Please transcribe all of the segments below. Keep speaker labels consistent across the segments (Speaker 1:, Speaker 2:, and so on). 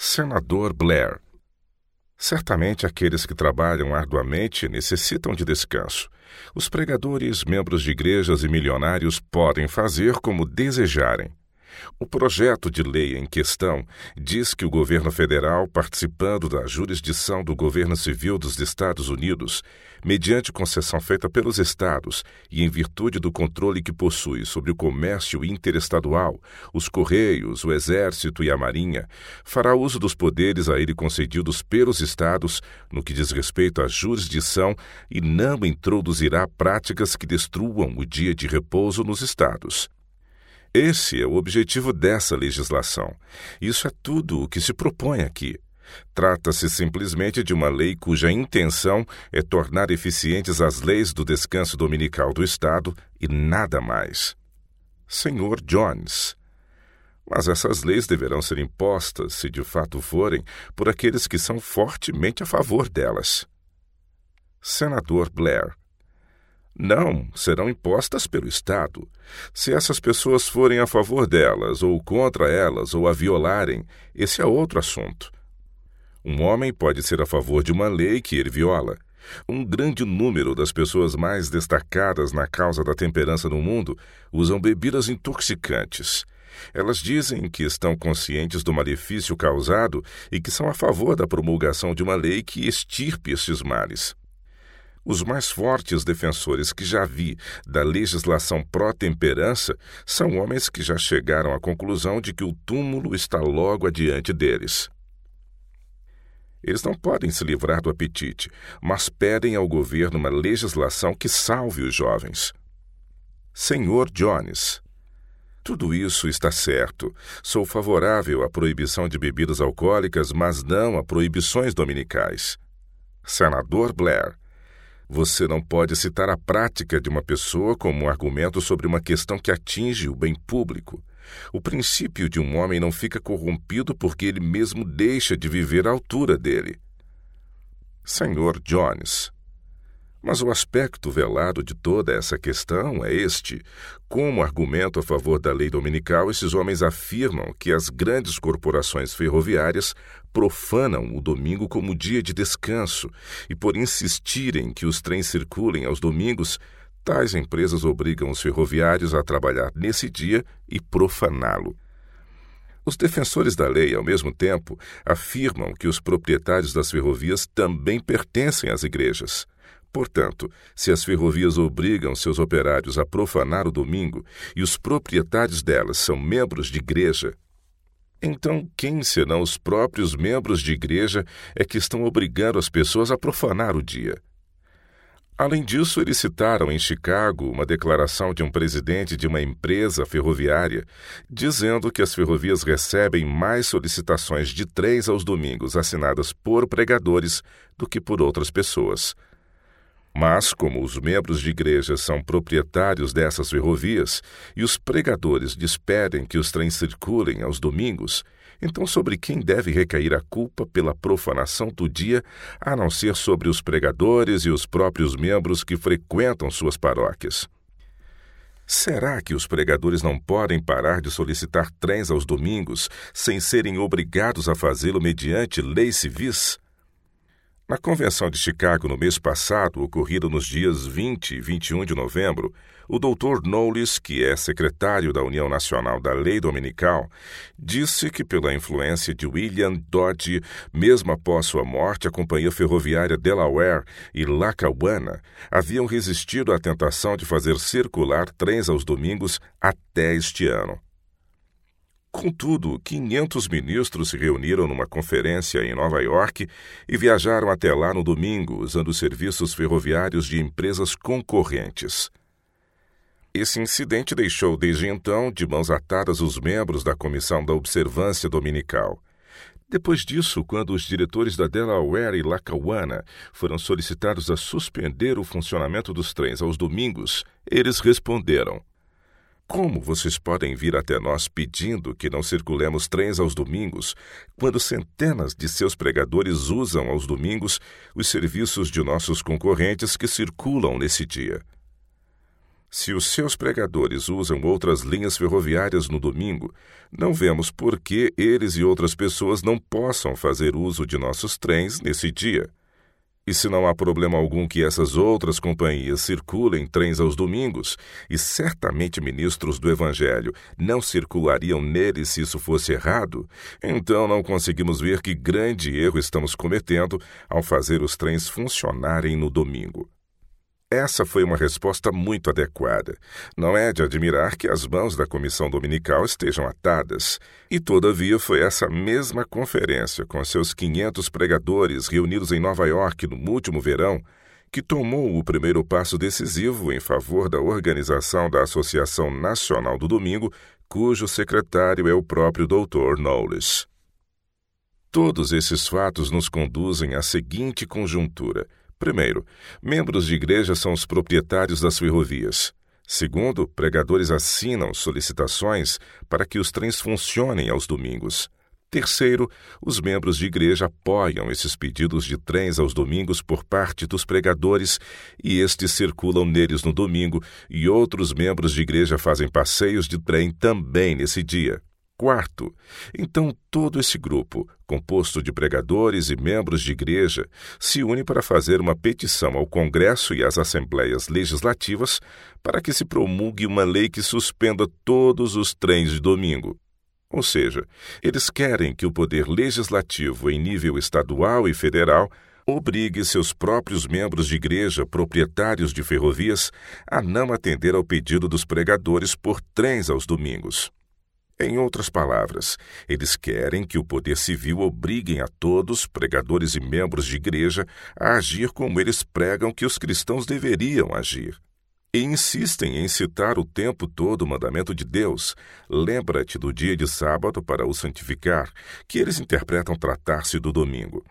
Speaker 1: Senador Blair. Certamente aqueles que trabalham arduamente necessitam de descanso. Os pregadores, membros de igrejas e milionários podem fazer como desejarem. O projeto de lei em questão diz que o governo federal, participando da jurisdição do governo civil dos Estados Unidos, mediante concessão feita pelos estados e em virtude do controle que possui sobre o comércio interestadual, os correios, o exército e a marinha, fará uso dos poderes a ele concedidos pelos estados no que diz respeito à jurisdição e não introduzirá práticas que destruam o dia de repouso nos estados. Esse é o objetivo dessa legislação. Isso é tudo o que se propõe aqui. Trata-se simplesmente de uma lei cuja intenção é tornar eficientes as leis do descanso dominical do Estado e nada mais. Senhor Jones. Mas essas leis deverão ser impostas, se de fato forem, por aqueles que são fortemente a favor delas. Senador Blair. Não, serão impostas pelo Estado. Se essas pessoas forem a favor delas, ou contra elas, ou a violarem, esse é outro assunto. Um homem pode ser a favor de uma lei que ele viola. Um grande número das pessoas mais destacadas na causa da temperança no mundo usam bebidas intoxicantes. Elas dizem que estão conscientes do malefício causado e que são a favor da promulgação de uma lei que extirpe estes males. Os mais fortes defensores que já vi da legislação pró-temperança são homens que já chegaram à conclusão de que o túmulo está logo adiante deles. Eles não podem se livrar do apetite, mas pedem ao governo uma legislação que salve os jovens. Senhor Jones, tudo isso está certo. Sou favorável à proibição de bebidas alcoólicas, mas não a proibições dominicais. Senador Blair, você não pode citar a prática de uma pessoa como um argumento sobre uma questão que atinge o bem público. O princípio de um homem não fica corrompido porque ele mesmo deixa de viver à altura dele. Senhor Jones, mas o aspecto velado de toda essa questão é este: como argumento a favor da lei dominical, esses homens afirmam que as grandes corporações ferroviárias profanam o domingo como dia de descanso, e por insistirem que os trens circulem aos domingos, tais empresas obrigam os ferroviários a trabalhar nesse dia e profaná-lo. Os defensores da lei, ao mesmo tempo, afirmam que os proprietários das ferrovias também pertencem às igrejas. Portanto, se as ferrovias obrigam seus operários a profanar o domingo e os proprietários delas são membros de igreja, então quem senão os próprios membros de igreja é que estão obrigando as pessoas a profanar o dia? Além disso, eles citaram em Chicago uma declaração de um presidente de uma empresa ferroviária dizendo que as ferrovias recebem mais solicitações de três aos domingos assinadas por pregadores do que por outras pessoas. Mas, como os membros de igreja são proprietários dessas ferrovias e os pregadores despedem que os trens circulem aos domingos, então sobre quem deve recair a culpa pela profanação do dia, a não ser sobre os pregadores e os próprios membros que frequentam suas paróquias? Será que os pregadores não podem parar de solicitar trens aos domingos sem serem obrigados a fazê-lo mediante leis civis? Na Convenção de Chicago no mês passado, ocorrida nos dias 20 e 21 de novembro, o Dr. Knowles, que é secretário da União Nacional da Lei Dominical, disse que, pela influência de William Dodge, mesmo após sua morte, a Companhia Ferroviária Delaware e Lackawanna haviam resistido à tentação de fazer circular trens aos domingos até este ano. Contudo, 500 ministros se reuniram numa conferência em Nova York e viajaram até lá no domingo, usando serviços ferroviários de empresas concorrentes. Esse incidente deixou desde então de mãos atadas os membros da Comissão da Observância Dominical. Depois disso, quando os diretores da Delaware e Lackawanna foram solicitados a suspender o funcionamento dos trens aos domingos, eles responderam: como vocês podem vir até nós pedindo que não circulemos trens aos domingos, quando centenas de seus pregadores usam aos domingos os serviços de nossos concorrentes que circulam nesse dia? Se os seus pregadores usam outras linhas ferroviárias no domingo, não vemos por que eles e outras pessoas não possam fazer uso de nossos trens nesse dia. E se não há problema algum que essas outras companhias circulem trens aos domingos, e certamente ministros do Evangelho não circulariam neles se isso fosse errado, então não conseguimos ver que grande erro estamos cometendo ao fazer os trens funcionarem no domingo. Essa foi uma resposta muito adequada. Não é de admirar que as mãos da comissão dominical estejam atadas. E, todavia, foi essa mesma conferência, com seus 500 pregadores reunidos em Nova York no último verão, que tomou o primeiro passo decisivo em favor da organização da Associação Nacional do Domingo, cujo secretário é o próprio Dr. Knowles. Todos esses fatos nos conduzem à seguinte conjuntura. Primeiro, membros de igreja são os proprietários das ferrovias. Segundo, pregadores assinam solicitações para que os trens funcionem aos domingos. Terceiro, os membros de igreja apoiam esses pedidos de trens aos domingos por parte dos pregadores e estes circulam neles no domingo, e outros membros de igreja fazem passeios de trem também nesse dia. Quarto, então todo esse grupo, composto de pregadores e membros de igreja, se une para fazer uma petição ao Congresso e às Assembleias Legislativas para que se promulgue uma lei que suspenda todos os trens de domingo. Ou seja, eles querem que o poder legislativo em nível estadual e federal obrigue seus próprios membros de igreja, proprietários de ferrovias, a não atender ao pedido dos pregadores por trens aos domingos. Em outras palavras, eles querem que o poder civil obriguem a todos, pregadores e membros de igreja, a agir como eles pregam que os cristãos deveriam agir e insistem em citar o tempo todo o mandamento de Deus. Lembra-te do dia de sábado para o santificar, que eles interpretam tratar-se do domingo.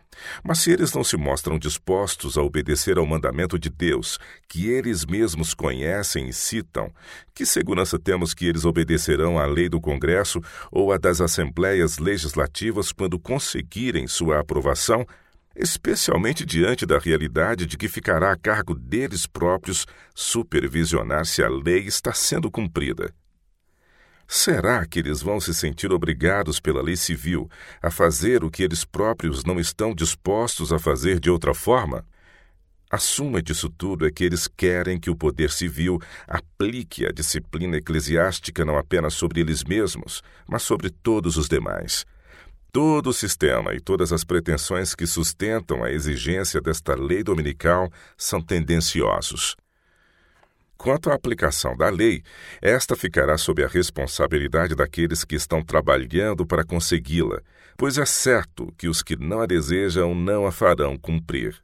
Speaker 1: Mas se eles não se mostram dispostos a obedecer ao mandamento de Deus, que eles mesmos conhecem e citam, que segurança temos que eles obedecerão à lei do Congresso ou à das assembleias legislativas quando conseguirem sua aprovação? Especialmente diante da realidade de que ficará a cargo deles próprios supervisionar se a lei está sendo cumprida. Será que eles vão se sentir obrigados pela lei civil a fazer o que eles próprios não estão dispostos a fazer de outra forma? A suma disso tudo é que eles querem que o poder civil aplique a disciplina eclesiástica não apenas sobre eles mesmos, mas sobre todos os demais. Todo o sistema e todas as pretensões que sustentam a exigência desta lei dominical são tendenciosos. Quanto à aplicação da lei, esta ficará sob a responsabilidade daqueles que estão trabalhando para consegui-la, pois é certo que os que não a desejam não a farão cumprir.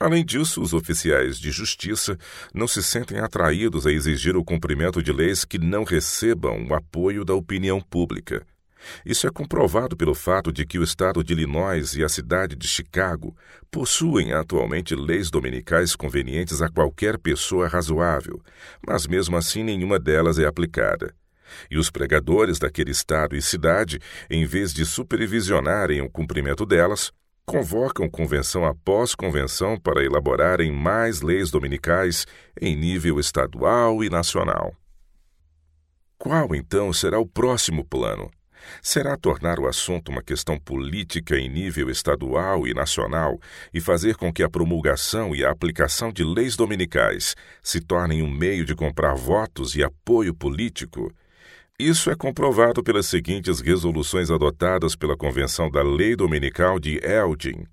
Speaker 1: Além disso, os oficiais de justiça não se sentem atraídos a exigir o cumprimento de leis que não recebam o apoio da opinião pública. Isso é comprovado pelo fato de que o estado de Illinois e a cidade de Chicago possuem atualmente leis dominicais convenientes a qualquer pessoa razoável, mas mesmo assim nenhuma delas é aplicada. E os pregadores daquele estado e cidade, em vez de supervisionarem o cumprimento delas, convocam convenção após convenção para elaborarem mais leis dominicais em nível estadual e nacional. Qual então será o próximo plano? Será tornar o assunto uma questão política em nível estadual e nacional e fazer com que a promulgação e a aplicação de leis dominicais se tornem um meio de comprar votos e apoio político. Isso é comprovado pelas seguintes resoluções adotadas pela Convenção da Lei Dominical de Elgin.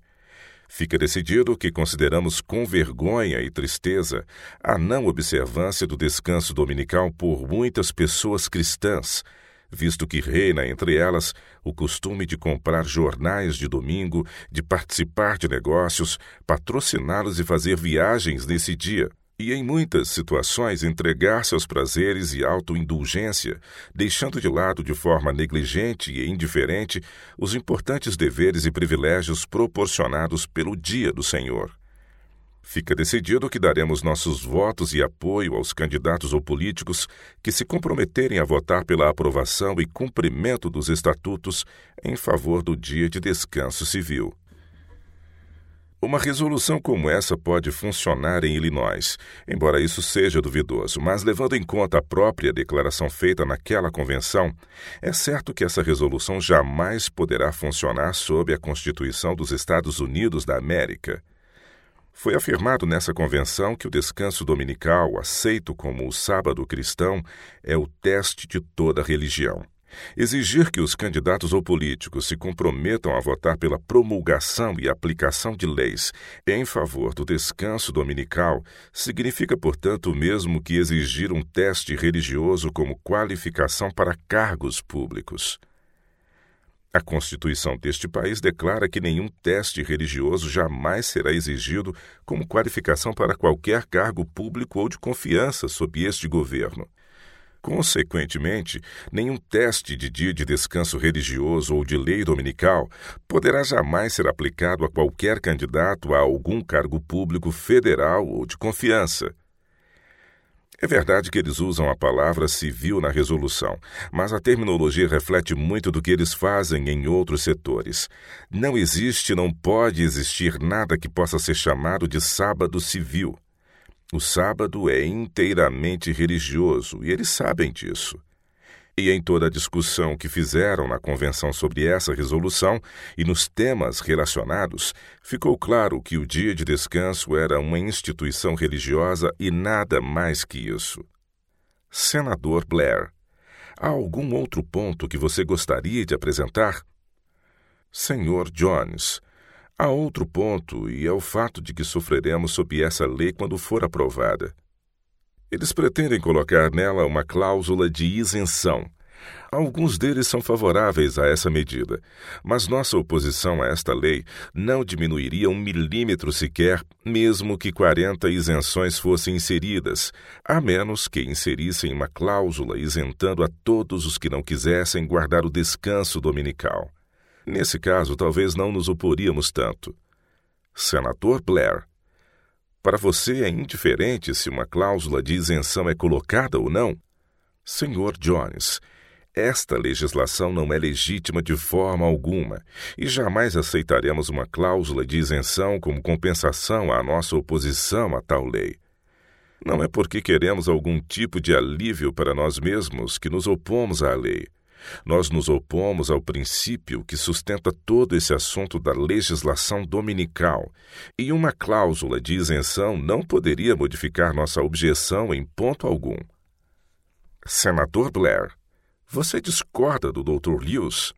Speaker 1: Fica decidido que consideramos com vergonha e tristeza a não observância do descanso dominical por muitas pessoas cristãs visto que reina entre elas o costume de comprar jornais de domingo, de participar de negócios, patrociná-los e fazer viagens nesse dia, e em muitas situações entregar-se aos prazeres e autoindulgência, deixando de lado de forma negligente e indiferente os importantes deveres e privilégios proporcionados pelo dia do Senhor. Fica decidido que daremos nossos votos e apoio aos candidatos ou políticos que se comprometerem a votar pela aprovação e cumprimento dos estatutos em favor do dia de descanso civil. Uma resolução como essa pode funcionar em Illinois, embora isso seja duvidoso, mas levando em conta a própria declaração feita naquela convenção, é certo que essa resolução jamais poderá funcionar sob a Constituição dos Estados Unidos da América. Foi afirmado nessa convenção que o descanso dominical, aceito como o sábado cristão, é o teste de toda religião. Exigir que os candidatos ou políticos se comprometam a votar pela promulgação e aplicação de leis em favor do descanso dominical significa, portanto, o mesmo que exigir um teste religioso como qualificação para cargos públicos. A Constituição deste país declara que nenhum teste religioso jamais será exigido como qualificação para qualquer cargo público ou de confiança sob este governo. Consequentemente, nenhum teste de dia de descanso religioso ou de lei dominical poderá jamais ser aplicado a qualquer candidato a algum cargo público federal ou de confiança. É verdade que eles usam a palavra civil na resolução, mas a terminologia reflete muito do que eles fazem em outros setores. Não existe, não pode existir nada que possa ser chamado de sábado civil. O sábado é inteiramente religioso e eles sabem disso. E em toda a discussão que fizeram na convenção sobre essa resolução e nos temas relacionados, ficou claro que o dia de descanso era uma instituição religiosa e nada mais que isso. Senador Blair, há algum outro ponto que você gostaria de apresentar? Senhor Jones, Há outro ponto, e é o fato de que sofreremos sob essa lei quando for aprovada. Eles pretendem colocar nela uma cláusula de isenção. Alguns deles são favoráveis a essa medida, mas nossa oposição a esta lei não diminuiria um milímetro sequer, mesmo que 40 isenções fossem inseridas, a menos que inserissem uma cláusula isentando a todos os que não quisessem guardar o descanso dominical. Nesse caso, talvez não nos oporíamos tanto. Senador Blair, para você é indiferente se uma cláusula de isenção é colocada ou não? Senhor Jones, esta legislação não é legítima de forma alguma e jamais aceitaremos uma cláusula de isenção como compensação à nossa oposição a tal lei. Não é porque queremos algum tipo de alívio para nós mesmos que nos opomos à lei. Nós nos opomos ao princípio que sustenta todo esse assunto da legislação dominical, e uma cláusula de isenção não poderia modificar nossa objeção em ponto algum. Senador Blair, você discorda do Dr. Lewis?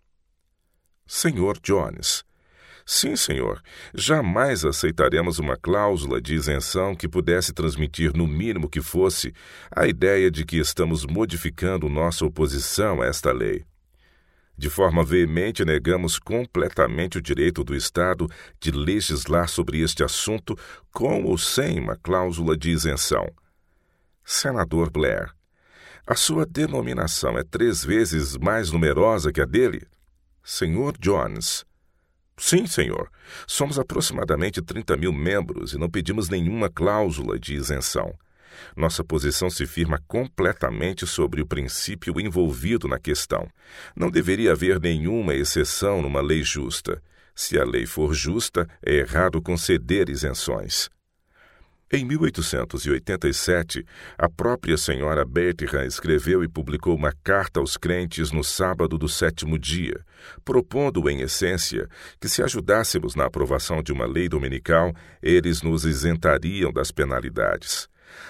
Speaker 1: Senhor Jones, Sim, senhor. Jamais aceitaremos uma cláusula de isenção que pudesse transmitir, no mínimo que fosse, a ideia de que estamos modificando nossa oposição a esta lei. De forma veemente, negamos completamente o direito do Estado de legislar sobre este assunto com ou sem uma cláusula de isenção. Senador Blair, a sua denominação é três vezes mais numerosa que a dele? Senhor Jones, Sim, senhor. Somos aproximadamente 30 mil membros e não pedimos nenhuma cláusula de isenção. Nossa posição se firma completamente sobre o princípio envolvido na questão. Não deveria haver nenhuma exceção numa lei justa. Se a lei for justa, é errado conceder isenções. Em 1887, a própria senhora Bertram escreveu e publicou uma carta aos crentes no sábado do sétimo dia, propondo, em essência, que se ajudássemos na aprovação de uma lei dominical, eles nos isentariam das penalidades.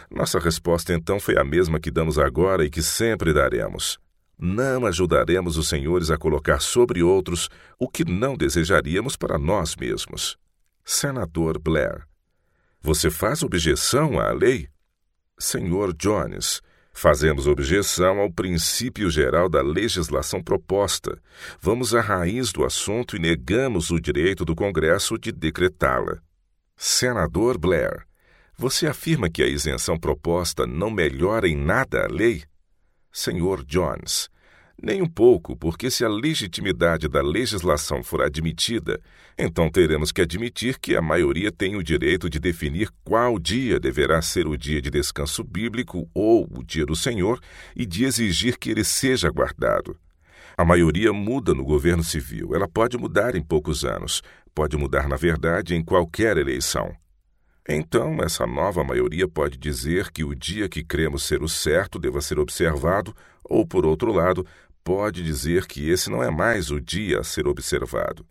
Speaker 1: Nossa resposta então foi a mesma que damos agora e que sempre daremos. Não ajudaremos os senhores a colocar sobre outros o que não desejaríamos para nós mesmos. Senador Blair você faz objeção à lei? Senhor Jones, fazemos objeção ao princípio geral da legislação proposta. Vamos à raiz do assunto e negamos o direito do Congresso de decretá-la. Senador Blair, você afirma que a isenção proposta não melhora em nada a lei? Senhor Jones, nem um pouco, porque se a legitimidade da legislação for admitida, então teremos que admitir que a maioria tem o direito de definir qual dia deverá ser o dia de descanso bíblico ou o dia do Senhor e de exigir que ele seja guardado. A maioria muda no governo civil, ela pode mudar em poucos anos, pode mudar, na verdade, em qualquer eleição. Então, essa nova maioria pode dizer que o dia que cremos ser o certo deva ser observado, ou, por outro lado, pode dizer que esse não é mais o dia a ser observado.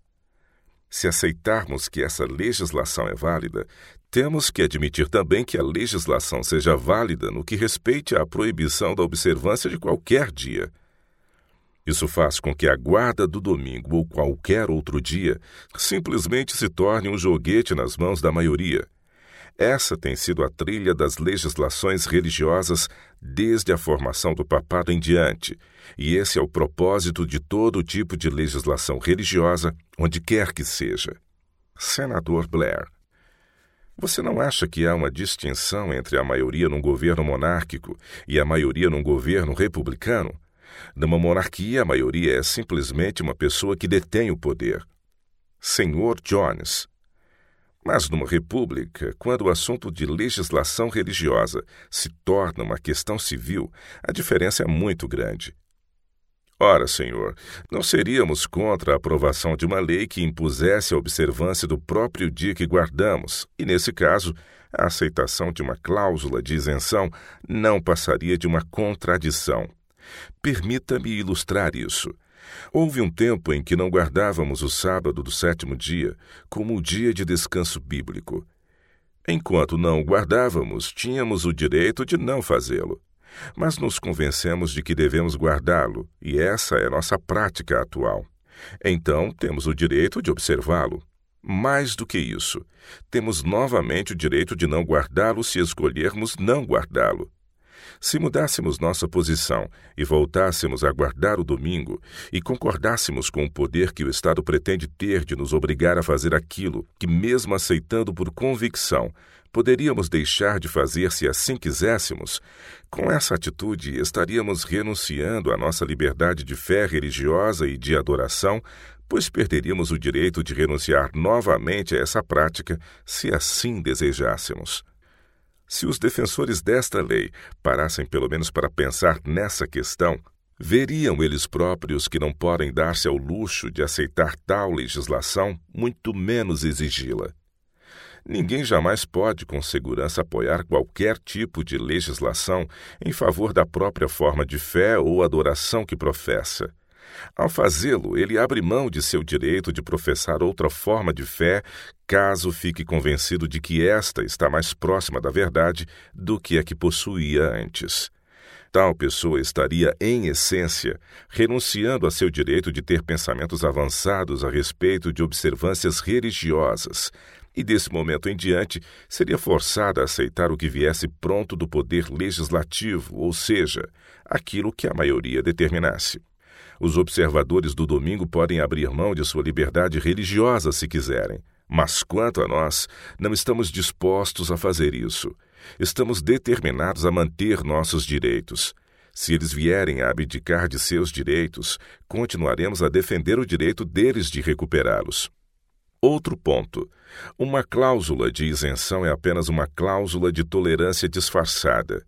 Speaker 1: Se aceitarmos que essa legislação é válida, temos que admitir também que a legislação seja válida no que respeite à proibição da observância de qualquer dia. Isso faz com que a guarda do domingo ou qualquer outro dia simplesmente se torne um joguete nas mãos da maioria essa tem sido a trilha das legislações religiosas desde a formação do papado em diante, e esse é o propósito de todo tipo de legislação religiosa, onde quer que seja. Senador Blair. Você não acha que há uma distinção entre a maioria num governo monárquico e a maioria num governo republicano? Numa monarquia, a maioria é simplesmente uma pessoa que detém o poder. Senhor Jones. Mas numa república, quando o assunto de legislação religiosa se torna uma questão civil, a diferença é muito grande. Ora, senhor, não seríamos contra a aprovação de uma lei que impusesse a observância do próprio dia que guardamos, e nesse caso, a aceitação de uma cláusula de isenção não passaria de uma contradição. Permita-me ilustrar isso. Houve um tempo em que não guardávamos o sábado do sétimo dia como o dia de descanso bíblico. Enquanto não o guardávamos, tínhamos o direito de não fazê-lo. Mas nos convencemos de que devemos guardá-lo, e essa é nossa prática atual. Então, temos o direito de observá-lo. Mais do que isso, temos novamente o direito de não guardá-lo se escolhermos não guardá-lo. Se mudássemos nossa posição e voltássemos a guardar o domingo e concordássemos com o poder que o Estado pretende ter de nos obrigar a fazer aquilo que, mesmo aceitando por convicção, poderíamos deixar de fazer se assim quiséssemos, com essa atitude estaríamos renunciando à nossa liberdade de fé religiosa e de adoração, pois perderíamos o direito de renunciar novamente a essa prática se assim desejássemos. Se os defensores desta lei parassem pelo menos para pensar nessa questão, veriam eles próprios que não podem dar-se ao luxo de aceitar tal legislação, muito menos exigi-la. Ninguém jamais pode com segurança apoiar qualquer tipo de legislação em favor da própria forma de fé ou adoração que professa. Ao fazê-lo, ele abre mão de seu direito de professar outra forma de fé, caso fique convencido de que esta está mais próxima da verdade do que a que possuía antes. Tal pessoa estaria, em essência, renunciando a seu direito de ter pensamentos avançados a respeito de observâncias religiosas, e desse momento em diante seria forçada a aceitar o que viesse pronto do poder legislativo, ou seja, aquilo que a maioria determinasse. Os observadores do domingo podem abrir mão de sua liberdade religiosa se quiserem, mas quanto a nós, não estamos dispostos a fazer isso. Estamos determinados a manter nossos direitos. Se eles vierem a abdicar de seus direitos, continuaremos a defender o direito deles de recuperá-los. Outro ponto. Uma cláusula de isenção é apenas uma cláusula de tolerância disfarçada.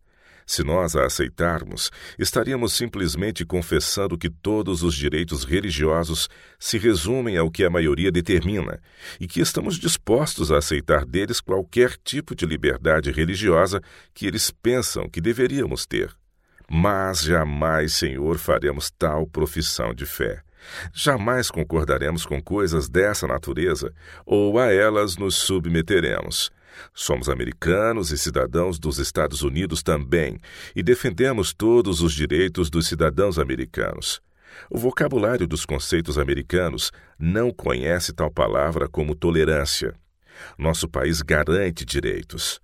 Speaker 1: Se nós a aceitarmos, estaríamos simplesmente confessando que todos os direitos religiosos se resumem ao que a maioria determina e que estamos dispostos a aceitar deles qualquer tipo de liberdade religiosa que eles pensam que deveríamos ter. Mas jamais, Senhor, faremos tal profissão de fé. Jamais concordaremos com coisas dessa natureza ou a elas nos submeteremos. Somos americanos e cidadãos dos Estados Unidos também, e defendemos todos os direitos dos cidadãos americanos. O vocabulário dos conceitos americanos não conhece tal palavra como tolerância. Nosso país garante direitos.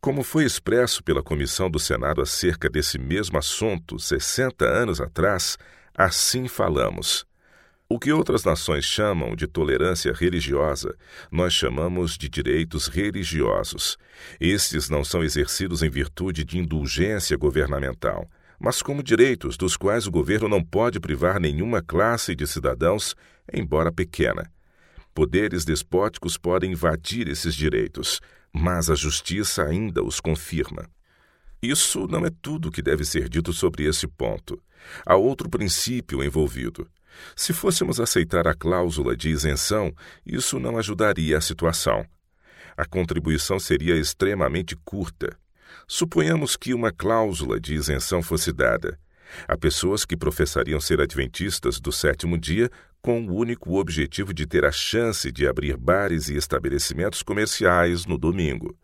Speaker 1: Como foi expresso pela Comissão do Senado acerca desse mesmo assunto 60 anos atrás, assim falamos. O que outras nações chamam de tolerância religiosa, nós chamamos de direitos religiosos. Estes não são exercidos em virtude de indulgência governamental, mas como direitos dos quais o governo não pode privar nenhuma classe de cidadãos, embora pequena. Poderes despóticos podem invadir esses direitos, mas a justiça ainda os confirma. Isso não é tudo que deve ser dito sobre esse ponto. Há outro princípio envolvido. Se fôssemos aceitar a cláusula de isenção, isso não ajudaria a situação. A contribuição seria extremamente curta. Suponhamos que uma cláusula de isenção fosse dada. Há pessoas que professariam ser adventistas do sétimo dia com o único objetivo de ter a chance de abrir bares e estabelecimentos comerciais no domingo.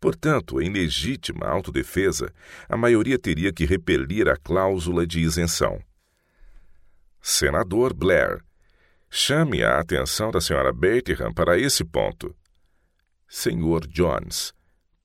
Speaker 1: Portanto, em legítima autodefesa, a maioria teria que repelir a cláusula de isenção. Senador Blair, chame a atenção da senhora Bertram para esse ponto. Senhor Jones,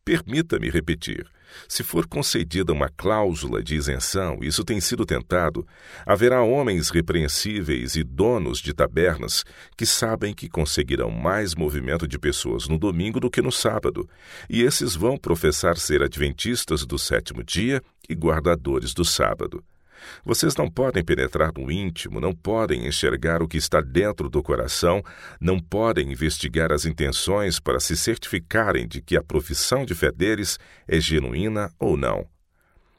Speaker 1: permita-me repetir. Se for concedida uma cláusula de isenção, isso tem sido tentado, haverá homens repreensíveis e donos de tabernas que sabem que conseguirão mais movimento de pessoas no domingo do que no sábado, e esses vão professar ser adventistas do sétimo dia e guardadores do sábado. Vocês não podem penetrar no íntimo, não podem enxergar o que está dentro do coração, não podem investigar as intenções para se certificarem de que a profissão de fé deles é genuína ou não.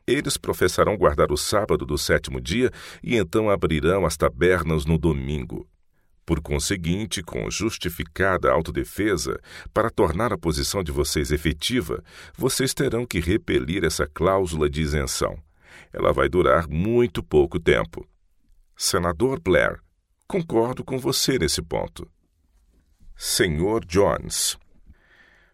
Speaker 1: Eles professarão guardar o sábado do sétimo dia e então abrirão as tabernas no domingo. Por conseguinte, com justificada autodefesa, para tornar a posição de vocês efetiva, vocês terão que repelir essa cláusula de isenção ela vai durar muito pouco tempo. Senador Blair, concordo com você nesse ponto. Senhor Jones.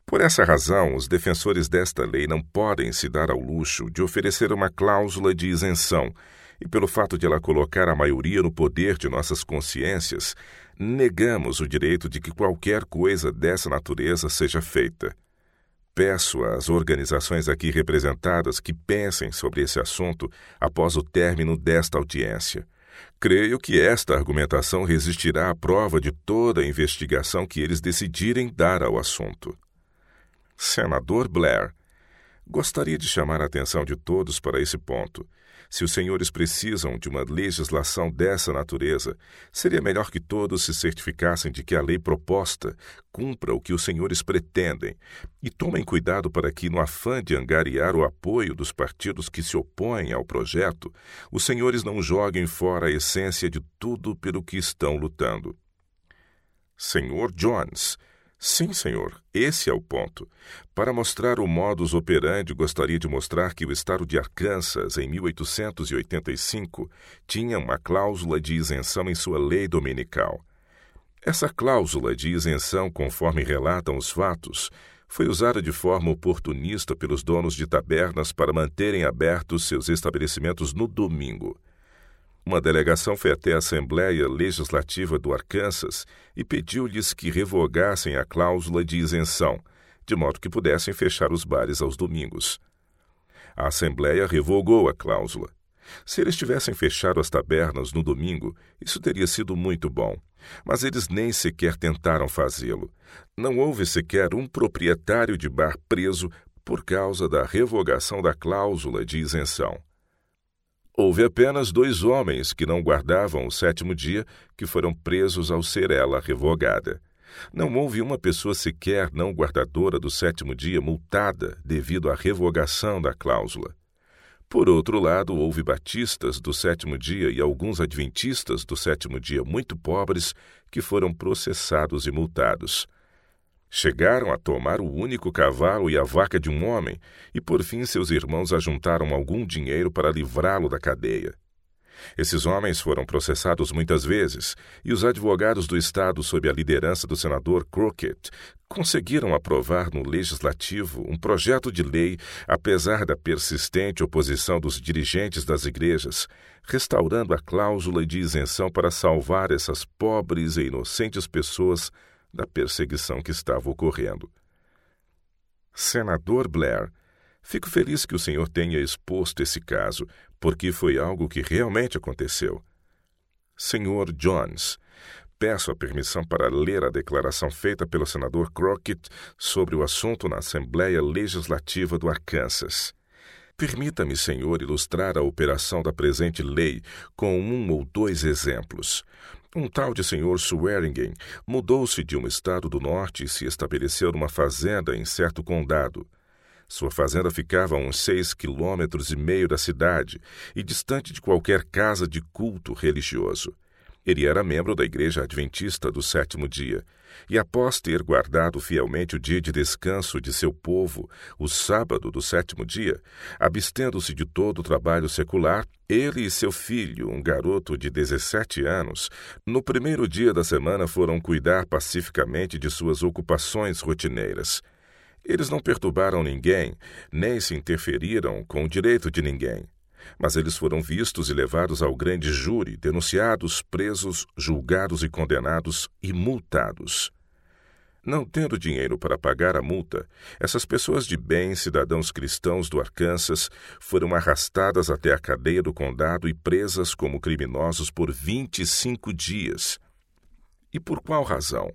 Speaker 1: Por essa razão, os defensores desta lei não podem se dar ao luxo de oferecer uma cláusula de isenção, e pelo fato de ela colocar a maioria no poder de nossas consciências, negamos o direito de que qualquer coisa dessa natureza seja feita. Peço às organizações aqui representadas que pensem sobre esse assunto após o término desta audiência. Creio que esta argumentação resistirá à prova de toda a investigação que eles decidirem dar ao assunto. Senador Blair, gostaria de chamar a atenção de todos para esse ponto. Se os senhores precisam de uma legislação dessa natureza, seria melhor que todos se certificassem de que a lei proposta cumpra o que os senhores pretendem e tomem cuidado para que, no afã de angariar o apoio dos partidos que se opõem ao projeto, os senhores não joguem fora a essência de tudo pelo que estão lutando. Senhor Jones, Sim, senhor, esse é o ponto. Para mostrar o modus operandi, gostaria de mostrar que o estado de Arkansas, em 1885, tinha uma cláusula de isenção em sua lei dominical. Essa cláusula de isenção, conforme relatam os fatos, foi usada de forma oportunista pelos donos de tabernas para manterem abertos seus estabelecimentos no domingo. Uma delegação foi até a Assembleia Legislativa do Arkansas e pediu-lhes que revogassem a cláusula de isenção, de modo que pudessem fechar os bares aos domingos. A Assembleia revogou a cláusula. Se eles tivessem fechado as tabernas no domingo, isso teria sido muito bom. Mas eles nem sequer tentaram fazê-lo. Não houve sequer um proprietário de bar preso por causa da revogação da cláusula de isenção. Houve apenas dois homens que não guardavam o sétimo dia que foram presos ao ser ela revogada. Não houve uma pessoa sequer não guardadora do sétimo dia multada devido à revogação da cláusula. Por outro lado, houve batistas do sétimo dia e alguns adventistas do sétimo dia muito pobres que foram processados e multados. Chegaram a tomar o único cavalo e a vaca de um homem, e por fim seus irmãos ajuntaram algum dinheiro para livrá-lo da cadeia. Esses homens foram processados muitas vezes, e os advogados do Estado, sob a liderança do senador Crockett, conseguiram aprovar no Legislativo um projeto de lei, apesar da persistente oposição dos dirigentes das igrejas, restaurando a cláusula de isenção para salvar essas pobres e inocentes pessoas da perseguição que estava ocorrendo. Senador Blair, fico feliz que o senhor tenha exposto esse caso, porque foi algo que realmente aconteceu. Senhor Jones, peço a permissão para ler a declaração feita pelo senador Crockett sobre o assunto na Assembleia Legislativa do Arkansas. Permita-me, senhor, ilustrar a operação da presente lei com um ou dois exemplos. Um tal de senhor Swearingen mudou-se de um estado do norte e se estabeleceu numa fazenda em certo condado. Sua fazenda ficava a uns seis quilômetros e meio da cidade e distante de qualquer casa de culto religioso. Ele era membro da Igreja Adventista do Sétimo Dia, e após ter guardado fielmente o dia de descanso de seu povo, o sábado do sétimo dia, abstendo-se de todo o trabalho secular, ele e seu filho, um garoto de 17 anos, no primeiro dia da semana foram cuidar pacificamente de suas ocupações rotineiras. Eles não perturbaram ninguém, nem se interferiram com o direito de ninguém. Mas eles foram vistos e levados ao grande júri, denunciados, presos, julgados e condenados e multados. Não tendo dinheiro para pagar a multa, essas pessoas de bem, cidadãos cristãos do Arkansas, foram arrastadas até a cadeia do condado e presas como criminosos por 25 dias. E por qual razão?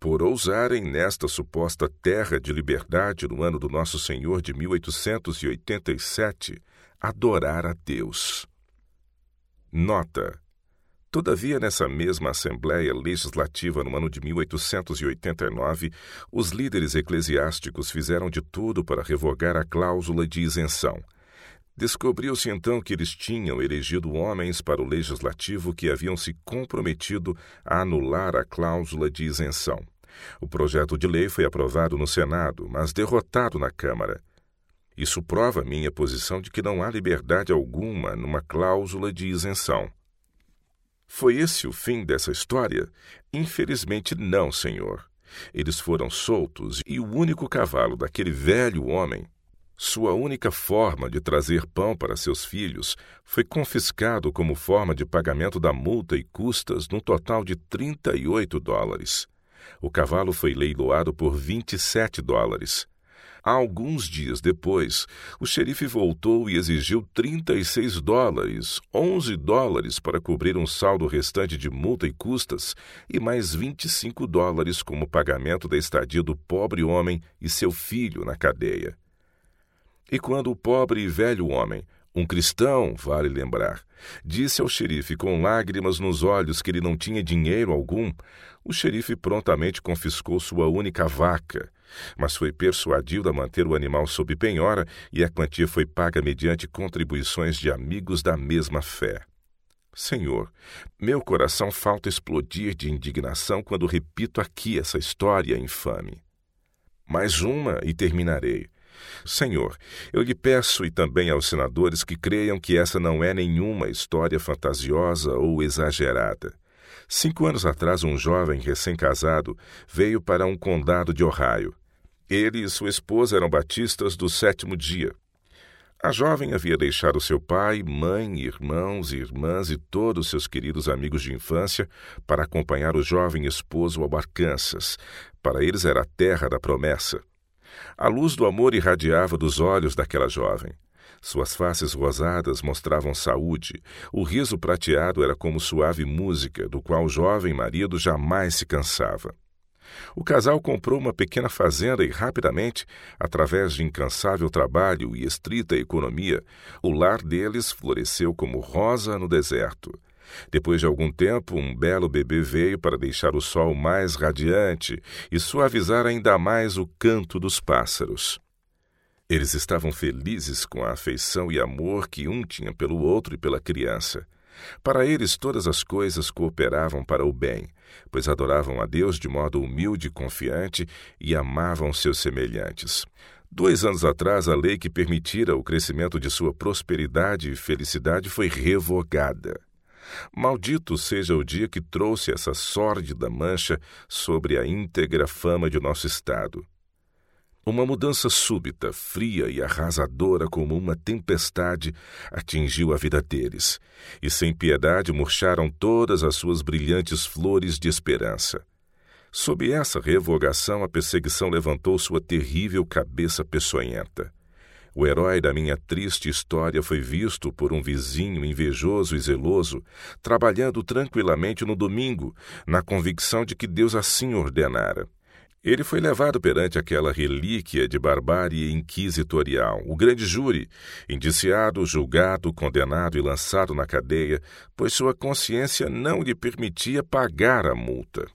Speaker 1: Por ousarem nesta suposta terra de liberdade no ano do nosso Senhor de 1887 adorar a Deus. Nota: Todavia, nessa mesma Assembleia Legislativa no ano de 1889, os líderes eclesiásticos fizeram de tudo para revogar a cláusula de isenção. Descobriu-se então que eles tinham elegido homens para o legislativo que haviam se comprometido a anular a cláusula de isenção. O projeto de lei foi aprovado no Senado, mas derrotado na Câmara. Isso prova minha posição de que não há liberdade alguma numa cláusula de isenção. Foi esse o fim dessa história? Infelizmente não, senhor. Eles foram soltos e o único cavalo daquele velho homem, sua única forma de trazer pão para seus filhos, foi confiscado como forma de pagamento da multa e custas no total de 38 dólares. O cavalo foi leiloado por 27 dólares. Alguns dias depois, o xerife voltou e exigiu 36 dólares, 11 dólares para cobrir um saldo restante de multa e custas e mais 25 dólares como pagamento da estadia do pobre homem e seu filho na cadeia. E quando o pobre e velho homem, um cristão, vale lembrar, disse ao xerife com lágrimas nos olhos que ele não tinha dinheiro algum, o xerife prontamente confiscou sua única vaca mas foi persuadido a manter o animal sob penhora e a quantia foi paga mediante contribuições de amigos da mesma fé. Senhor, meu coração falta explodir de indignação quando repito aqui essa história infame. Mais uma e terminarei. Senhor, eu lhe peço e também aos senadores que creiam que essa não é nenhuma história fantasiosa ou exagerada. Cinco anos atrás, um jovem recém-casado veio para um condado de Ohio. Ele e sua esposa eram batistas do sétimo dia. A jovem havia deixado seu pai, mãe, irmãos e irmãs e todos seus queridos amigos de infância para acompanhar o jovem esposo ao Arkansas. Para eles era a terra da promessa. A luz do amor irradiava dos olhos daquela jovem. Suas faces rosadas mostravam saúde. O riso prateado era como suave música, do qual o jovem marido jamais se cansava. O casal comprou uma pequena fazenda e, rapidamente, através de incansável trabalho e estrita economia, o lar deles floresceu como rosa no deserto. Depois de algum tempo, um belo bebê veio para deixar o sol mais radiante e suavizar ainda mais o canto dos pássaros. Eles estavam felizes com a afeição e amor que um tinha pelo outro e pela criança. Para eles, todas as coisas cooperavam para o bem, pois adoravam a Deus de modo humilde e confiante e amavam seus semelhantes. Dois anos atrás, a lei que permitira o crescimento de sua prosperidade e felicidade foi revogada. Maldito seja o dia que trouxe essa sórdida mancha sobre a íntegra fama de nosso Estado. Uma mudança súbita, fria e arrasadora como uma tempestade atingiu a vida deles, e sem piedade murcharam todas as suas brilhantes flores de esperança. Sob essa revogação, a perseguição levantou sua terrível cabeça peçonhenta. O herói da minha triste história foi visto por um vizinho invejoso e zeloso, trabalhando tranquilamente no domingo, na convicção de que Deus assim ordenara. Ele foi levado perante aquela relíquia de barbárie inquisitorial, o grande júri, indiciado, julgado, condenado e lançado na cadeia, pois sua consciência não lhe permitia pagar a multa.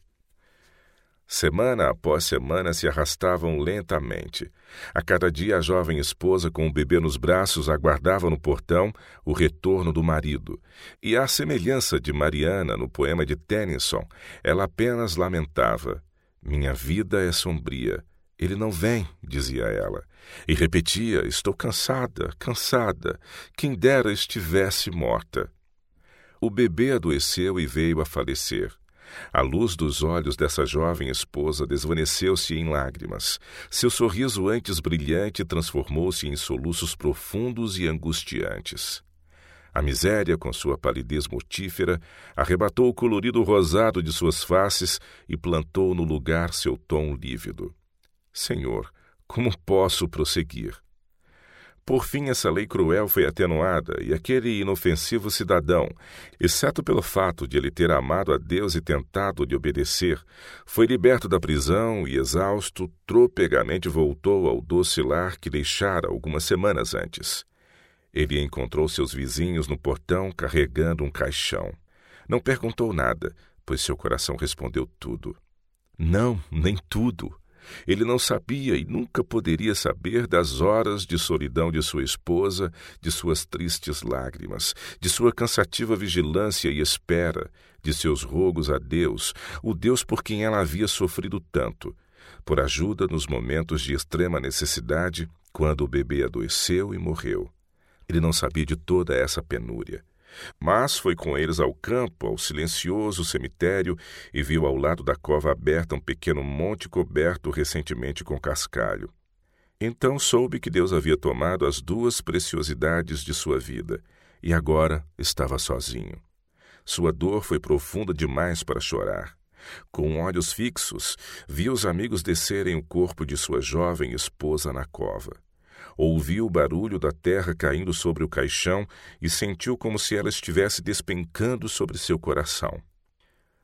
Speaker 1: Semana após semana se arrastavam lentamente. A cada dia a jovem esposa, com o bebê nos braços, aguardava no portão o retorno do marido. E à semelhança de Mariana no poema de Tennyson, ela apenas lamentava: Minha vida é sombria. Ele não vem, dizia ela. E repetia: Estou cansada, cansada. Quem dera estivesse morta. O bebê adoeceu e veio a falecer. A luz dos olhos dessa jovem esposa desvaneceu-se em lágrimas. Seu sorriso antes brilhante transformou-se em soluços profundos e angustiantes. A miséria, com sua palidez mortífera, arrebatou o colorido rosado de suas faces e plantou no lugar seu tom lívido. Senhor, como posso prosseguir? Por fim, essa lei cruel foi atenuada e aquele inofensivo cidadão, exceto pelo fato de ele ter amado a Deus e tentado lhe obedecer, foi liberto da prisão e, exausto, tropegamente voltou ao doce lar que deixara algumas semanas antes. Ele encontrou seus vizinhos no portão carregando um caixão. Não perguntou nada, pois seu coração respondeu tudo. Não, nem tudo. Ele não sabia e nunca poderia saber das horas de solidão de sua esposa, de suas tristes lágrimas, de sua cansativa vigilância e espera, de seus rogos a Deus, o Deus por quem ela havia sofrido tanto, por ajuda nos momentos de extrema necessidade, quando o bebê adoeceu e morreu. Ele não sabia de toda essa penúria. Mas foi com eles ao campo, ao silencioso cemitério, e viu ao lado da cova aberta um pequeno monte coberto recentemente com cascalho. Então soube que Deus havia tomado as duas preciosidades de sua vida, e agora estava sozinho. Sua dor foi profunda demais para chorar. Com olhos fixos, viu os amigos descerem o corpo de sua jovem esposa na cova. Ouviu o barulho da terra caindo sobre o caixão e sentiu como se ela estivesse despencando sobre seu coração.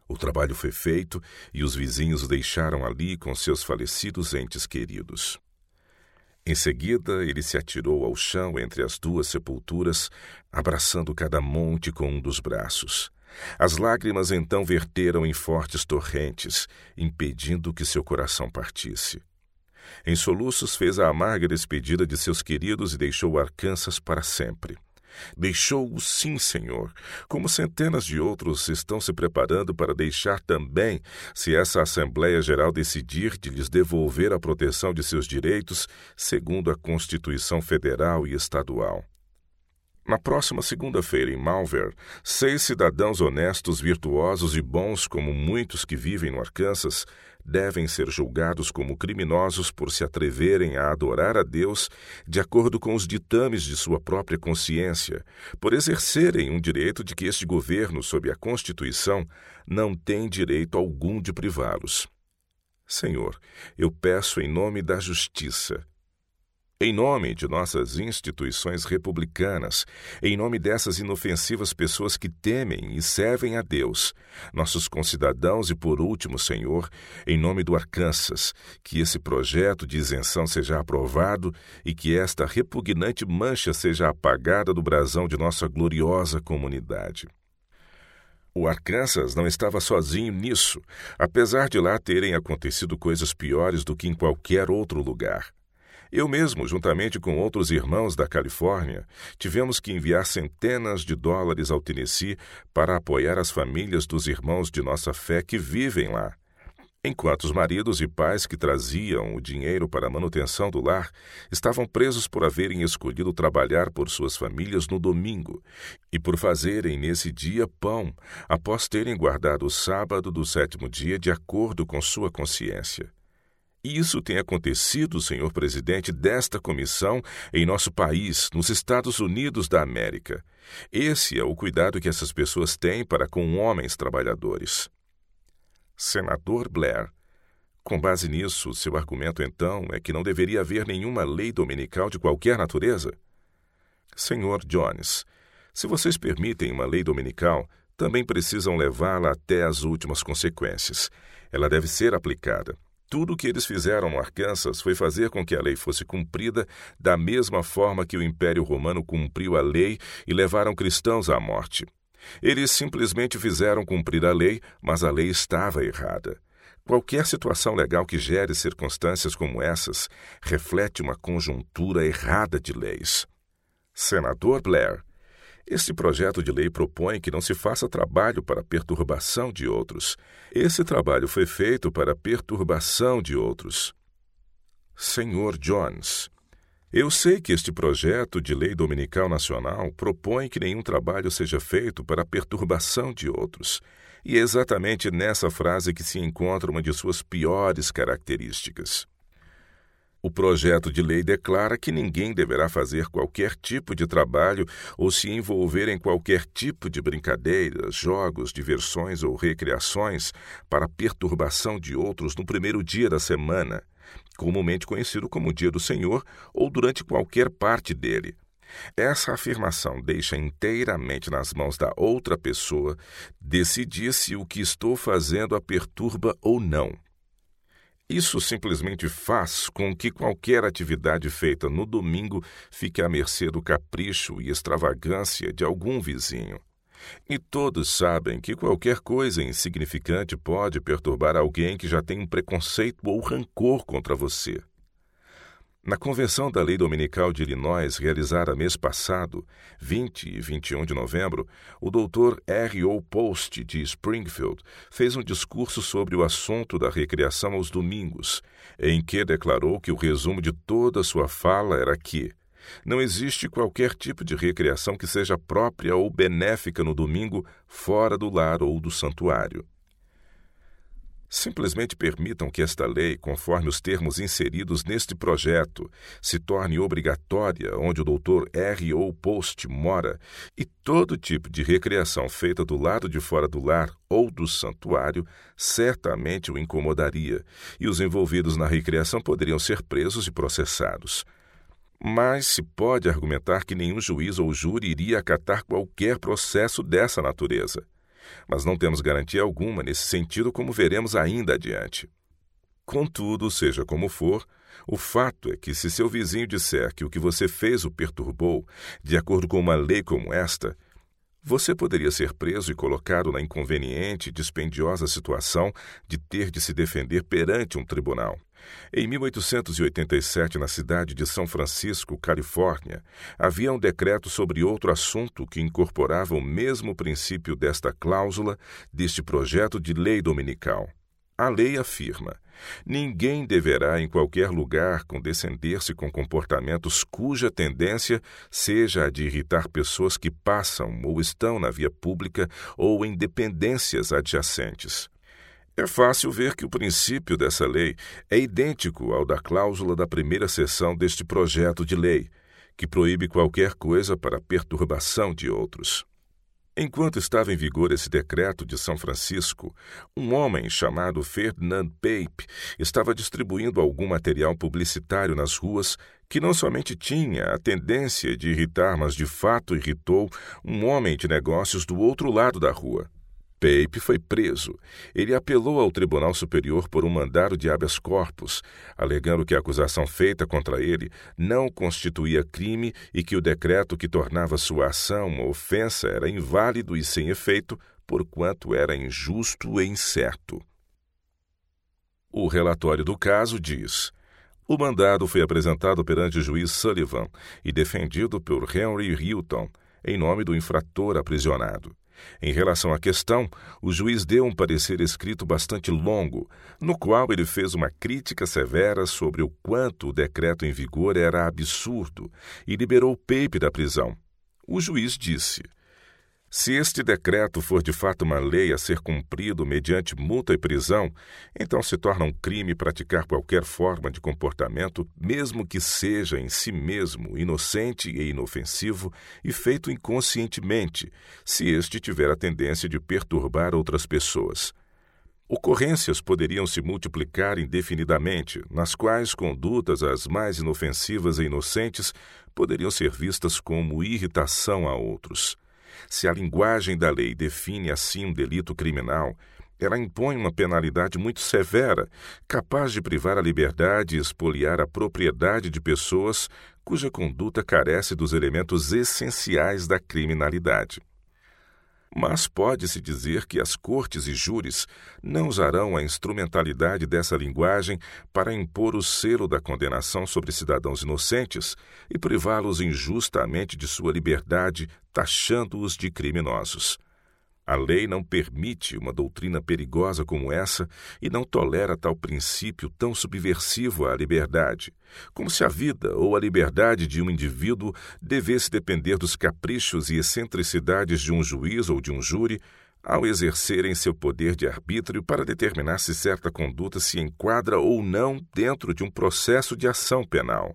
Speaker 1: O trabalho foi feito e os vizinhos o deixaram ali com seus falecidos entes queridos. Em seguida, ele se atirou ao chão entre as duas sepulturas, abraçando cada monte com um dos braços. As lágrimas então verteram em fortes torrentes, impedindo que seu coração partisse. Em soluços fez a amarga despedida de seus queridos e deixou Arkansas para sempre. Deixou-o sim, Senhor, como centenas de outros estão se preparando para deixar também, se essa Assembleia Geral decidir de lhes devolver a proteção de seus direitos, segundo a Constituição Federal e Estadual. Na próxima segunda-feira, em Malver, seis cidadãos honestos, virtuosos e bons, como muitos que vivem no Arkansas, devem ser julgados como criminosos por se atreverem a adorar a Deus de acordo com os ditames de sua própria consciência, por exercerem um direito de que este governo, sob a Constituição, não tem direito algum de privá-los. Senhor, eu peço em nome da justiça em nome de nossas instituições republicanas, em nome dessas inofensivas pessoas que temem e servem a Deus, nossos concidadãos e, por último, Senhor, em nome do Arkansas, que esse projeto de isenção seja aprovado e que esta repugnante mancha seja apagada do brasão de nossa gloriosa comunidade. O Arkansas não estava sozinho nisso, apesar de lá terem acontecido coisas piores do que em qualquer outro lugar. Eu mesmo, juntamente com outros irmãos da Califórnia, tivemos que enviar centenas de dólares ao Tennessee para apoiar as famílias dos irmãos de nossa fé que vivem lá. Enquanto os maridos e pais que traziam o dinheiro para a manutenção do lar estavam presos por haverem escolhido trabalhar por suas famílias no domingo e por fazerem nesse dia pão, após terem guardado o sábado do sétimo dia de acordo com sua consciência. Isso tem acontecido, senhor presidente, desta comissão em nosso país, nos Estados Unidos da América. Esse é o cuidado que essas pessoas têm para com homens trabalhadores. Senador Blair. Com base nisso, seu argumento então é que não deveria haver nenhuma lei dominical de qualquer natureza? Senhor Jones, se vocês permitem uma lei dominical, também precisam levá-la até as últimas consequências. Ela deve ser aplicada. Tudo o que eles fizeram no Arkansas foi fazer com que a lei fosse cumprida da mesma forma que o Império Romano cumpriu a lei e levaram cristãos à morte. Eles simplesmente fizeram cumprir a lei, mas a lei estava errada. Qualquer situação legal que gere circunstâncias como essas reflete uma conjuntura errada de leis. Senador Blair, este projeto de lei propõe que não se faça trabalho para perturbação de outros. Esse trabalho foi feito para perturbação de outros. Senhor Jones, eu sei que este projeto de lei dominical nacional propõe que nenhum trabalho seja feito para perturbação de outros. E é exatamente nessa frase que se encontra uma de suas piores características. O projeto de lei declara que ninguém deverá fazer qualquer tipo de trabalho ou se envolver em qualquer tipo de brincadeiras, jogos, diversões ou recreações para perturbação de outros no primeiro dia da semana, comumente conhecido como Dia do Senhor, ou durante qualquer parte dele. Essa afirmação deixa inteiramente nas mãos da outra pessoa decidir se o que estou fazendo a perturba ou não. Isso simplesmente faz com que qualquer atividade feita no domingo fique à mercê do capricho e extravagância de algum vizinho. E todos sabem que qualquer coisa insignificante pode perturbar alguém que já tem um preconceito ou rancor contra você. Na convenção da Lei Dominical de Illinois, realizada mês passado, 20 e 21 de novembro, o Dr. R. O. Post, de Springfield, fez um discurso sobre o assunto da recreação aos domingos, em que declarou que o resumo de toda sua fala era que não existe qualquer tipo de recreação que seja própria ou benéfica no domingo fora do lar ou do santuário. Simplesmente permitam que esta lei, conforme os termos inseridos neste projeto, se torne obrigatória onde o Dr. R. O. Post mora e todo tipo de recreação feita do lado de fora do lar ou do santuário certamente o incomodaria e os envolvidos na recreação poderiam ser presos e processados. Mas se pode argumentar que nenhum juiz ou júri iria acatar qualquer processo dessa natureza mas não temos garantia alguma nesse sentido, como veremos ainda adiante. Contudo, seja como for, o fato é que, se seu vizinho disser que o que você fez o perturbou, de acordo com uma lei como esta, você poderia ser preso e colocado na inconveniente e dispendiosa situação de ter de se defender perante um tribunal. Em 1887, na cidade de São Francisco, Califórnia, havia um decreto sobre outro assunto que incorporava o mesmo princípio desta cláusula deste projeto de lei dominical. A lei afirma: ninguém deverá em qualquer lugar condescender-se com comportamentos cuja tendência seja a de irritar pessoas que passam ou estão na via pública ou em dependências adjacentes. É fácil ver que o princípio dessa lei é idêntico ao da cláusula da primeira seção deste projeto de lei, que proíbe qualquer coisa para perturbação de outros. Enquanto estava em vigor esse decreto de São Francisco, um homem chamado Ferdinand Pape estava distribuindo algum material publicitário nas ruas que não somente tinha a tendência de irritar, mas de fato irritou um homem de negócios do outro lado da rua. Pape foi preso. Ele apelou ao Tribunal Superior por um mandado de habeas corpus, alegando que a acusação feita contra ele não constituía crime e que o decreto que tornava sua ação uma ofensa era inválido e sem efeito, porquanto era injusto e incerto. O relatório do caso diz: o mandado foi apresentado perante o juiz Sullivan e defendido por Henry Hilton, em nome do infrator aprisionado. Em relação à questão, o juiz deu um parecer escrito bastante longo, no qual ele fez uma crítica severa sobre o quanto o decreto em vigor era absurdo e liberou Pape da prisão. O juiz disse: se este decreto for de fato uma lei a ser cumprido mediante multa e prisão, então se torna um crime praticar qualquer forma de comportamento, mesmo que seja em si mesmo inocente e inofensivo e feito inconscientemente, se este tiver a tendência de perturbar outras pessoas. Ocorrências poderiam se multiplicar indefinidamente, nas quais condutas as mais inofensivas e inocentes poderiam ser vistas como irritação a outros. Se a linguagem da lei define assim um delito criminal, ela impõe uma penalidade muito severa, capaz de privar a liberdade e expoliar a propriedade de pessoas cuja conduta carece dos elementos essenciais da criminalidade. Mas pode-se dizer que as cortes e júris não usarão a instrumentalidade dessa linguagem para impor o selo da condenação sobre cidadãos inocentes e privá-los injustamente de sua liberdade, taxando-os de criminosos. A lei não permite uma doutrina perigosa como essa e não tolera tal princípio tão subversivo à liberdade, como se a vida ou a liberdade de um indivíduo devesse depender dos caprichos e excentricidades de um juiz ou de um júri ao exercerem seu poder de arbítrio para determinar se certa conduta se enquadra ou não dentro de um processo de ação penal.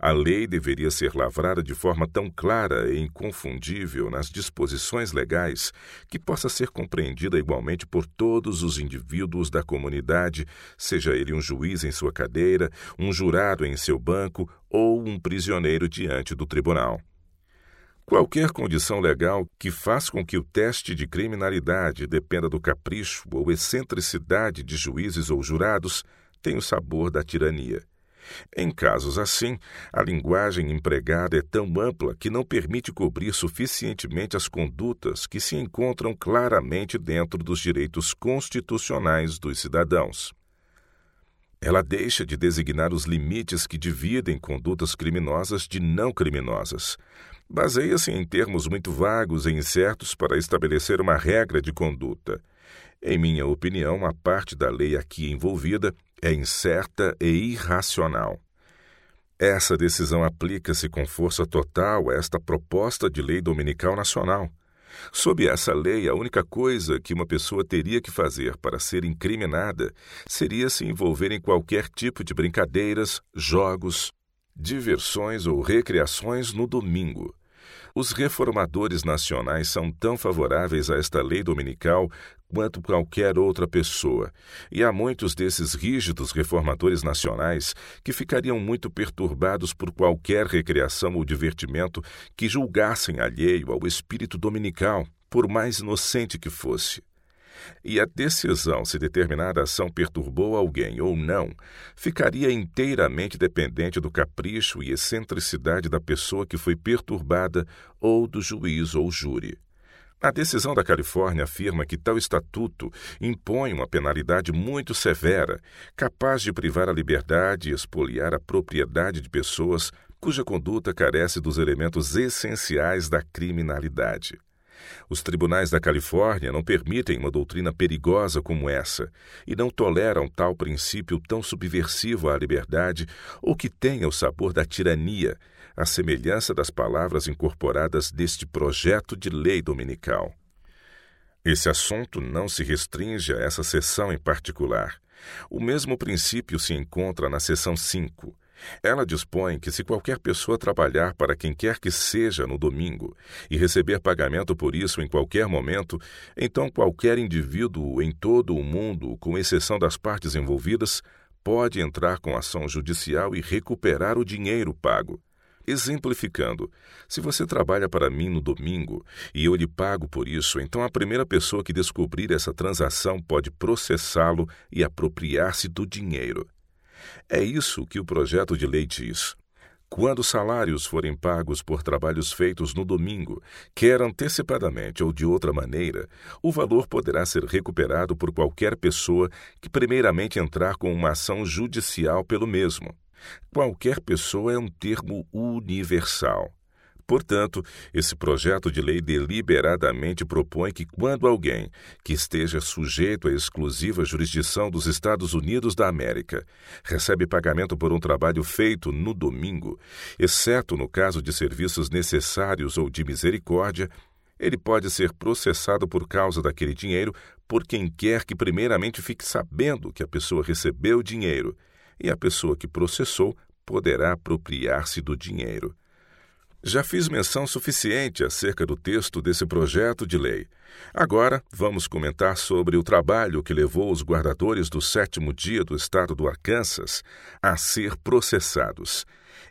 Speaker 1: A lei deveria ser lavrada de forma tão clara e inconfundível nas disposições legais que possa ser compreendida igualmente por todos os indivíduos da comunidade, seja ele um juiz em sua cadeira, um jurado em seu banco ou um prisioneiro diante do tribunal. Qualquer condição legal que faz com que o teste de criminalidade dependa do capricho ou excentricidade de juízes ou jurados tem o sabor da tirania. Em casos assim, a linguagem empregada é tão ampla que não permite cobrir suficientemente as condutas que se encontram claramente dentro dos direitos constitucionais dos cidadãos. Ela deixa de designar os limites que dividem condutas criminosas de não criminosas. Baseia-se em termos muito vagos e incertos para estabelecer uma regra de conduta. Em minha opinião, a parte da lei aqui envolvida é incerta e irracional. Essa decisão aplica-se com força total a esta proposta de lei dominical nacional. Sob essa lei, a única coisa que uma pessoa teria que fazer para ser incriminada seria se envolver em qualquer tipo de brincadeiras, jogos, diversões ou recreações no domingo. Os reformadores nacionais são tão favoráveis a esta lei dominical quanto qualquer outra pessoa, e há muitos desses rígidos reformadores nacionais que ficariam muito perturbados por qualquer recreação ou divertimento que julgassem alheio ao espírito dominical, por mais inocente que fosse e a decisão se determinada ação perturbou alguém ou não ficaria inteiramente dependente do capricho e excentricidade da pessoa que foi perturbada ou do juiz ou júri. A decisão da Califórnia afirma que tal estatuto impõe uma penalidade muito severa, capaz de privar a liberdade e expoliar a propriedade de pessoas cuja conduta carece dos elementos essenciais da criminalidade. Os tribunais da Califórnia não permitem uma doutrina perigosa como essa e não toleram tal princípio tão subversivo à liberdade ou que tenha o sabor da tirania, à semelhança das palavras incorporadas neste projeto de lei dominical. Esse assunto não se restringe a essa seção em particular. O mesmo princípio se encontra na seção 5 ela dispõe que, se qualquer pessoa trabalhar para quem quer que seja no domingo e receber pagamento por isso em qualquer momento, então qualquer indivíduo em todo o mundo, com exceção das partes envolvidas, pode entrar com ação judicial e recuperar o dinheiro pago. Exemplificando, se você trabalha para mim no domingo e eu lhe pago por isso, então a primeira pessoa que descobrir essa transação pode processá-lo e apropriar-se do dinheiro. É isso que o projeto de lei diz. Quando salários forem pagos por trabalhos feitos no domingo, quer antecipadamente ou de outra maneira, o valor poderá ser recuperado por qualquer pessoa que primeiramente entrar com uma ação judicial pelo mesmo. Qualquer pessoa é um termo universal. Portanto, esse projeto de lei deliberadamente propõe que, quando alguém que esteja sujeito à exclusiva jurisdição dos Estados Unidos da América recebe pagamento por um trabalho feito no domingo, exceto no caso de serviços necessários ou de misericórdia, ele pode ser processado por causa daquele dinheiro por quem quer que primeiramente fique sabendo que a pessoa recebeu o dinheiro, e a pessoa que processou poderá apropriar-se do dinheiro. Já fiz menção suficiente acerca do texto desse projeto de lei. Agora vamos comentar sobre o trabalho que levou os guardadores do sétimo dia do estado do Arkansas a ser processados.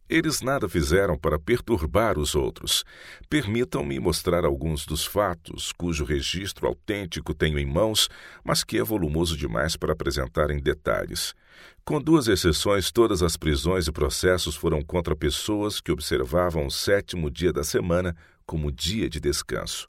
Speaker 1: Eles nada fizeram para perturbar os outros. Permitam-me mostrar alguns dos fatos, cujo registro autêntico tenho em mãos, mas que é volumoso demais para apresentar em detalhes. Com duas exceções, todas as prisões e processos foram contra pessoas que observavam o sétimo dia da semana como dia de descanso.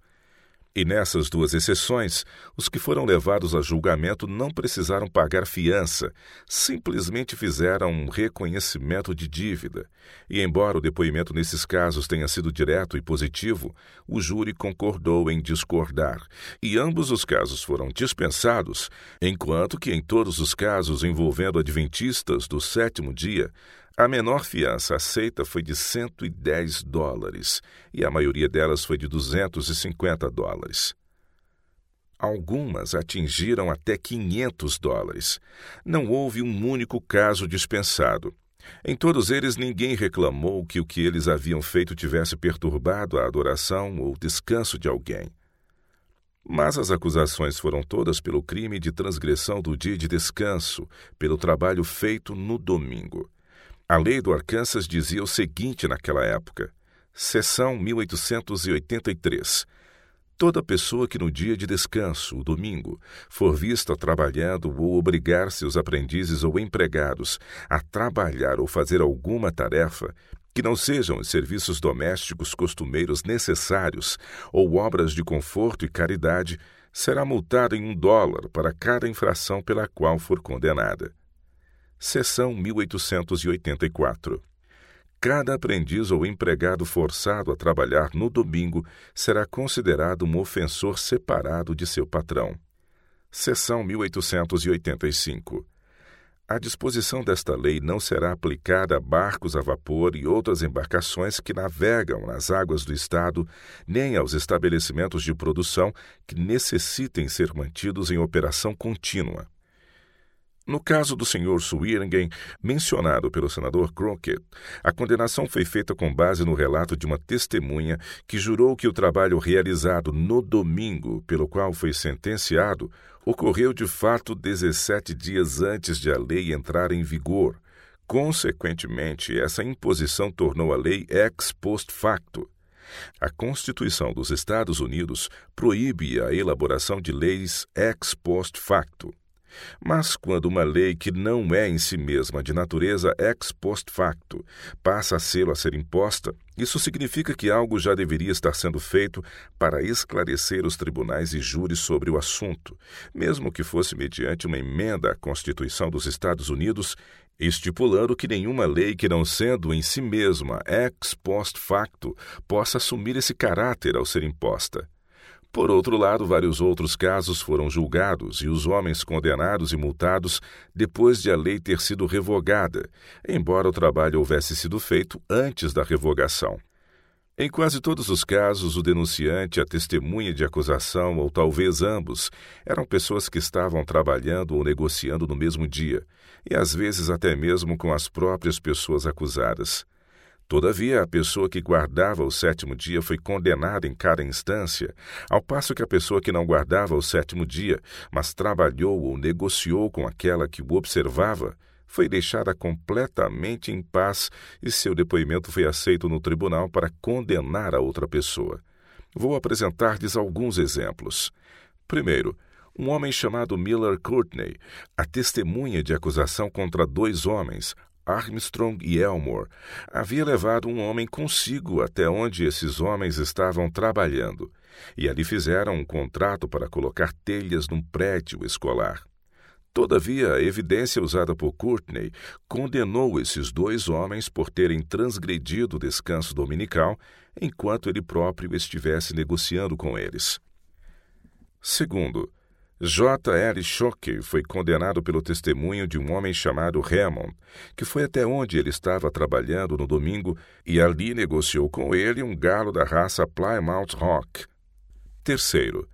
Speaker 1: E nessas duas exceções, os que foram levados a julgamento não precisaram pagar fiança, simplesmente fizeram um reconhecimento de dívida. E, embora o depoimento nesses casos tenha sido direto e positivo, o júri concordou em discordar, e ambos os casos foram dispensados, enquanto que em todos os casos envolvendo adventistas do sétimo dia, a menor fiança aceita foi de 110 dólares e a maioria delas foi de 250 dólares. Algumas atingiram até 500 dólares. Não houve um único caso dispensado. Em todos eles, ninguém reclamou que o que eles haviam feito tivesse perturbado a adoração ou descanso de alguém. Mas as acusações foram todas pelo crime de transgressão do dia de descanso, pelo trabalho feito no domingo. A lei do Arkansas dizia o seguinte naquela época, seção 1883. Toda pessoa que no dia de descanso, o domingo, for vista trabalhando ou obrigar seus aprendizes ou empregados a trabalhar ou fazer alguma tarefa, que não sejam os serviços domésticos costumeiros necessários ou obras de conforto e caridade, será multada em um dólar para cada infração pela qual for condenada. Seção 1884. Cada aprendiz ou empregado forçado a trabalhar no domingo será considerado um ofensor separado de seu patrão. Seção 1885. A disposição desta lei não será aplicada a barcos a vapor e outras embarcações que navegam nas águas do Estado, nem aos estabelecimentos de produção que necessitem ser mantidos em operação contínua. No caso do Sr. Swearingen, mencionado pelo senador Crockett, a condenação foi feita com base no relato de uma testemunha que jurou que o trabalho realizado no domingo, pelo qual foi sentenciado, ocorreu de fato 17 dias antes de a lei entrar em vigor. Consequentemente, essa imposição tornou a lei ex post facto. A Constituição dos Estados Unidos proíbe a elaboração de leis ex post facto. Mas quando uma lei que não é em si mesma de natureza ex post facto passa a sê-lo a ser imposta, isso significa que algo já deveria estar sendo feito para esclarecer os tribunais e júris sobre o assunto, mesmo que fosse mediante uma emenda à Constituição dos Estados Unidos, estipulando que nenhuma lei que não sendo em si mesma ex post facto possa assumir esse caráter ao ser imposta. Por outro lado, vários outros casos foram julgados e os homens condenados e multados depois de a lei ter sido revogada, embora o trabalho houvesse sido feito antes da revogação. Em quase todos os casos, o denunciante, a testemunha de acusação ou talvez ambos eram pessoas que estavam trabalhando ou negociando no mesmo dia, e às vezes até mesmo com as próprias pessoas acusadas. Todavia, a pessoa que guardava o sétimo dia foi condenada em cada instância, ao passo que a pessoa que não guardava o sétimo dia, mas trabalhou ou negociou com aquela que o observava, foi deixada completamente em paz e seu depoimento foi aceito no tribunal para condenar a outra pessoa. Vou apresentar-lhes alguns exemplos. Primeiro, um homem chamado Miller Courtney, a testemunha de acusação contra dois homens, Armstrong e Elmore, havia levado um homem consigo até onde esses homens estavam trabalhando, e ali fizeram um contrato para colocar telhas num prédio escolar. Todavia, a evidência usada por Courtney condenou esses dois homens por terem transgredido o descanso dominical enquanto ele próprio estivesse negociando com eles. Segundo, J.L. Schock foi condenado pelo testemunho de um homem chamado Hammond, que foi até onde ele estava trabalhando no domingo e ali negociou com ele um galo da raça Plymouth Rock. Terceiro,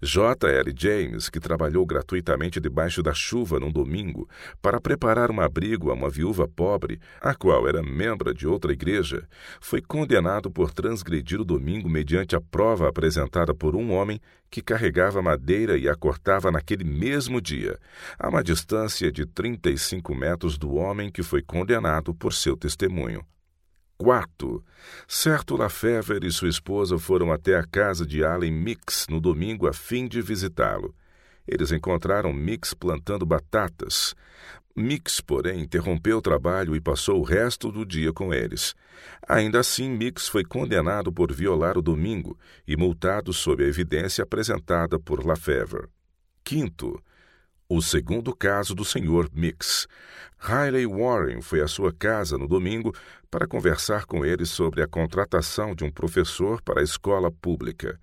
Speaker 1: J.L. James, que trabalhou gratuitamente debaixo da chuva num domingo para preparar um abrigo a uma viúva pobre, a qual era membro de outra igreja, foi condenado por transgredir o domingo mediante a prova apresentada por um homem que carregava madeira e a cortava naquele mesmo dia, a uma distância de 35 metros do homem que foi condenado por seu testemunho. Quarto, certo Lafever e sua esposa foram até a casa de Allen Mix no domingo a fim de visitá-lo. Eles encontraram Mix plantando batatas. Mix, porém, interrompeu o trabalho e passou o resto do dia com eles. Ainda assim, Mix foi condenado por violar o domingo e multado sob a evidência apresentada por Lafever. Quinto, o segundo caso do Sr. Mix. Riley Warren foi à sua casa no domingo para conversar com ele sobre a contratação de um professor para a escola pública.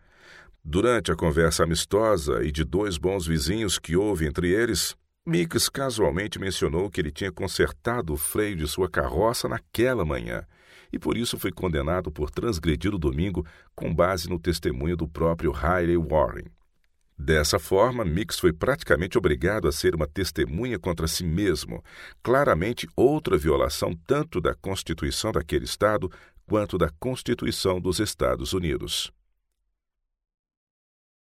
Speaker 1: Durante a conversa amistosa e de dois bons vizinhos que houve entre eles, Mix casualmente mencionou que ele tinha consertado o freio de sua carroça naquela manhã e por isso foi condenado por transgredir o domingo com base no testemunho do próprio Riley Warren. Dessa forma, Mix foi praticamente obrigado a ser uma testemunha contra si mesmo, claramente outra violação tanto da Constituição daquele Estado quanto da Constituição dos Estados Unidos.